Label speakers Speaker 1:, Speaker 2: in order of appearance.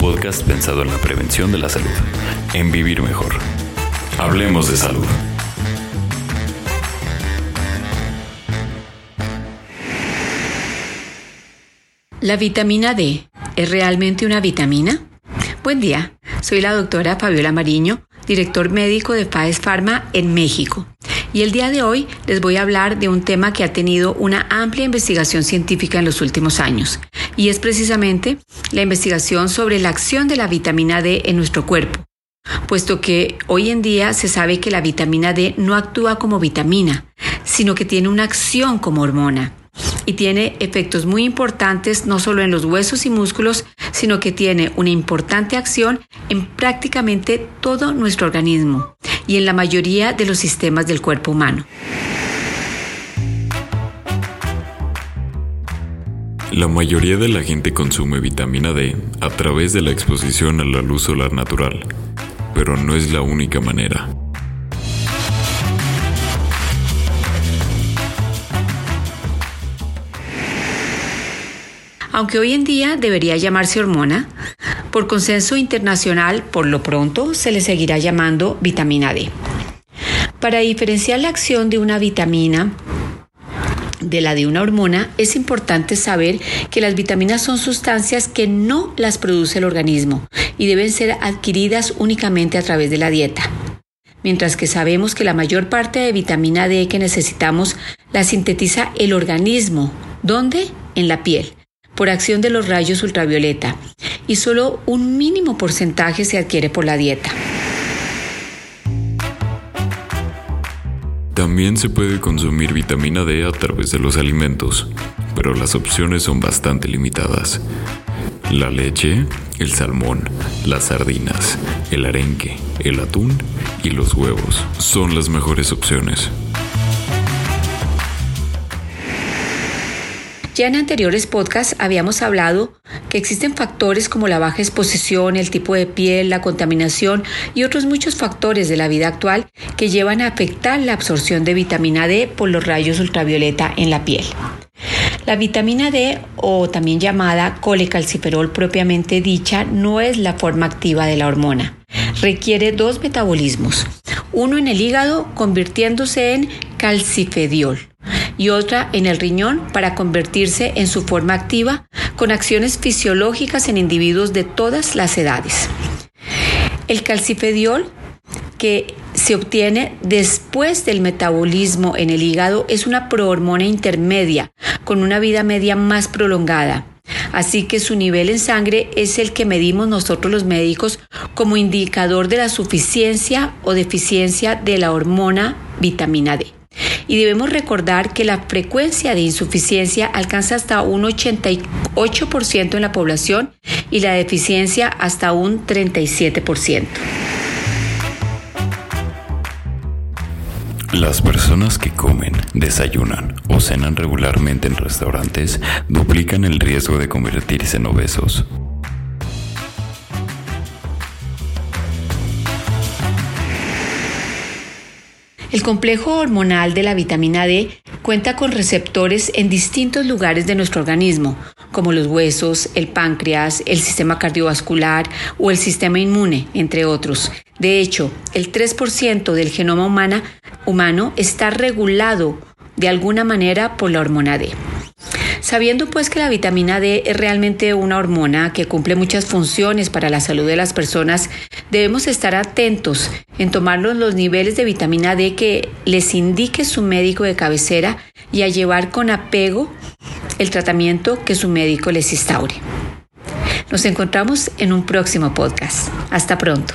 Speaker 1: Podcast pensado en la prevención de la salud, en vivir mejor. Hablemos de salud.
Speaker 2: ¿La vitamina D es realmente una vitamina? Buen día, soy la doctora Fabiola Mariño, director médico de FAES Pharma en México. Y el día de hoy les voy a hablar de un tema que ha tenido una amplia investigación científica en los últimos años, y es precisamente la investigación sobre la acción de la vitamina D en nuestro cuerpo, puesto que hoy en día se sabe que la vitamina D no actúa como vitamina, sino que tiene una acción como hormona y tiene efectos muy importantes no solo en los huesos y músculos, sino que tiene una importante acción en prácticamente todo nuestro organismo y en la mayoría de los sistemas del cuerpo humano.
Speaker 1: La mayoría de la gente consume vitamina D a través de la exposición a la luz solar natural, pero no es la única manera.
Speaker 2: Aunque hoy en día debería llamarse hormona, por consenso internacional, por lo pronto se le seguirá llamando vitamina D. Para diferenciar la acción de una vitamina de la de una hormona, es importante saber que las vitaminas son sustancias que no las produce el organismo y deben ser adquiridas únicamente a través de la dieta. Mientras que sabemos que la mayor parte de vitamina D que necesitamos la sintetiza el organismo. ¿Dónde? En la piel, por acción de los rayos ultravioleta. Y solo un mínimo porcentaje se adquiere por la dieta.
Speaker 1: También se puede consumir vitamina D a través de los alimentos, pero las opciones son bastante limitadas. La leche, el salmón, las sardinas, el arenque, el atún y los huevos son las mejores opciones.
Speaker 2: Ya en anteriores podcasts habíamos hablado que existen factores como la baja exposición, el tipo de piel, la contaminación y otros muchos factores de la vida actual que llevan a afectar la absorción de vitamina D por los rayos ultravioleta en la piel. La vitamina D, o también llamada colecalciferol propiamente dicha, no es la forma activa de la hormona. Requiere dos metabolismos, uno en el hígado convirtiéndose en calcifediol y otra en el riñón para convertirse en su forma activa con acciones fisiológicas en individuos de todas las edades. El calcifediol que se obtiene después del metabolismo en el hígado es una prohormona intermedia con una vida media más prolongada. Así que su nivel en sangre es el que medimos nosotros los médicos como indicador de la suficiencia o deficiencia de la hormona vitamina D y debemos recordar que la frecuencia de insuficiencia alcanza hasta un 88% en la población y la deficiencia hasta un 37%.
Speaker 1: Las personas que comen, desayunan o cenan regularmente en restaurantes duplican el riesgo de convertirse en obesos.
Speaker 2: El complejo hormonal de la vitamina D cuenta con receptores en distintos lugares de nuestro organismo, como los huesos, el páncreas, el sistema cardiovascular o el sistema inmune, entre otros. De hecho, el 3% del genoma humano está regulado de alguna manera por la hormona D. Sabiendo pues que la vitamina D es realmente una hormona que cumple muchas funciones para la salud de las personas, debemos estar atentos en tomar los niveles de vitamina D que les indique su médico de cabecera y a llevar con apego el tratamiento que su médico les instaure. Nos encontramos en un próximo podcast. Hasta pronto.